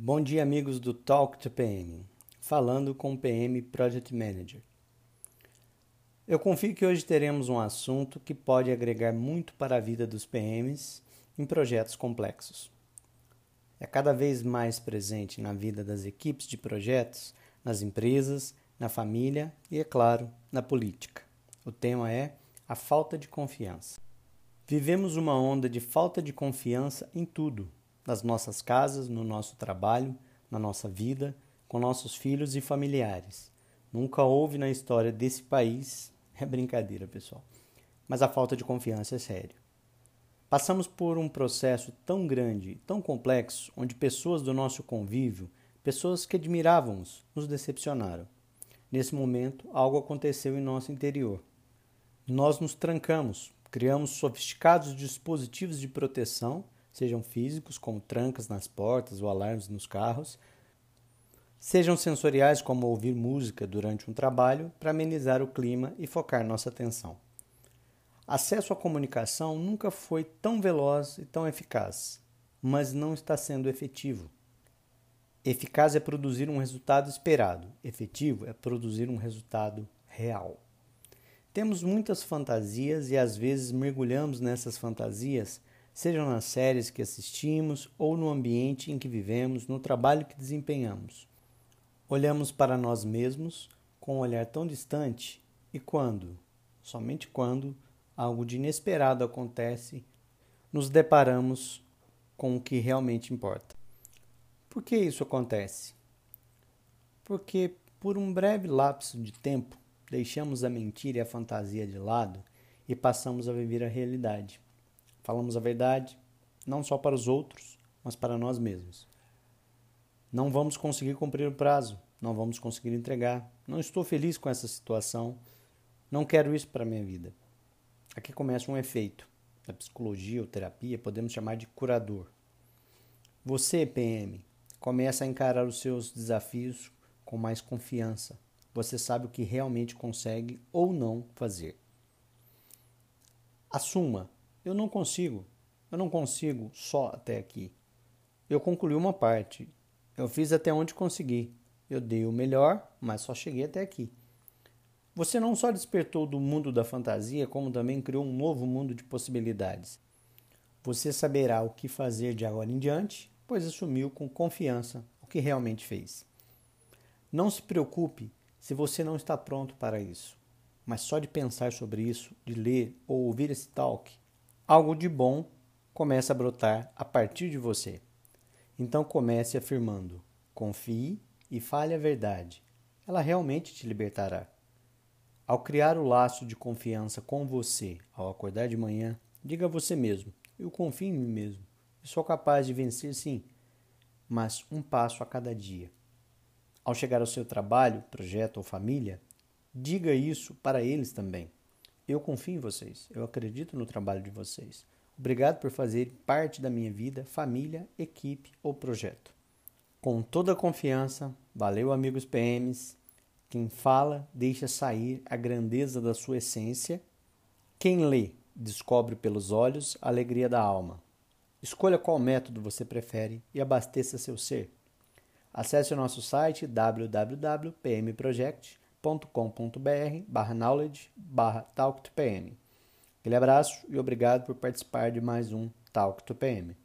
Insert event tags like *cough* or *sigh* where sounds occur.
Bom dia, amigos do Talk to PM, falando com o PM Project Manager. Eu confio que hoje teremos um assunto que pode agregar muito para a vida dos PMs em projetos complexos. É cada vez mais presente na vida das equipes de projetos, nas empresas, na família e, é claro, na política. O tema é a falta de confiança. Vivemos uma onda de falta de confiança em tudo nas nossas casas, no nosso trabalho, na nossa vida, com nossos filhos e familiares. Nunca houve na história desse país, *laughs* é brincadeira, pessoal, mas a falta de confiança é sério. Passamos por um processo tão grande, tão complexo, onde pessoas do nosso convívio, pessoas que admirávamos, nos decepcionaram. Nesse momento, algo aconteceu em nosso interior. Nós nos trancamos, criamos sofisticados dispositivos de proteção sejam físicos, como trancas nas portas ou alarmes nos carros, sejam sensoriais, como ouvir música durante um trabalho, para amenizar o clima e focar nossa atenção. Acesso à comunicação nunca foi tão veloz e tão eficaz, mas não está sendo efetivo. Eficaz é produzir um resultado esperado, efetivo é produzir um resultado real. Temos muitas fantasias e às vezes mergulhamos nessas fantasias sejam nas séries que assistimos ou no ambiente em que vivemos, no trabalho que desempenhamos. Olhamos para nós mesmos com um olhar tão distante e quando, somente quando, algo de inesperado acontece, nos deparamos com o que realmente importa. Por que isso acontece? Porque, por um breve lapso de tempo, deixamos a mentira e a fantasia de lado e passamos a viver a realidade. Falamos a verdade, não só para os outros, mas para nós mesmos. Não vamos conseguir cumprir o prazo, não vamos conseguir entregar. Não estou feliz com essa situação, não quero isso para a minha vida. Aqui começa um efeito. Da psicologia ou terapia, podemos chamar de curador. Você, PM, começa a encarar os seus desafios com mais confiança. Você sabe o que realmente consegue ou não fazer. Assuma eu não consigo. Eu não consigo só até aqui. Eu concluí uma parte. Eu fiz até onde consegui. Eu dei o melhor, mas só cheguei até aqui. Você não só despertou do mundo da fantasia, como também criou um novo mundo de possibilidades. Você saberá o que fazer de agora em diante, pois assumiu com confiança o que realmente fez. Não se preocupe se você não está pronto para isso, mas só de pensar sobre isso, de ler ou ouvir esse talk, algo de bom começa a brotar a partir de você. Então comece afirmando: confie e fale a verdade. Ela realmente te libertará. Ao criar o laço de confiança com você, ao acordar de manhã, diga a você mesmo: eu confio em mim mesmo. Eu sou capaz de vencer, sim, mas um passo a cada dia. Ao chegar ao seu trabalho, projeto ou família, diga isso para eles também. Eu confio em vocês, eu acredito no trabalho de vocês. Obrigado por fazer parte da minha vida, família, equipe ou projeto. Com toda a confiança, valeu amigos PMs. Quem fala deixa sair a grandeza da sua essência. Quem lê descobre pelos olhos a alegria da alma. Escolha qual método você prefere e abasteça seu ser. Acesse o nosso site www.pmproject.com com.br barra knowledge barra talk to PM. Aquele abraço e obrigado por participar de mais um Talk to PM.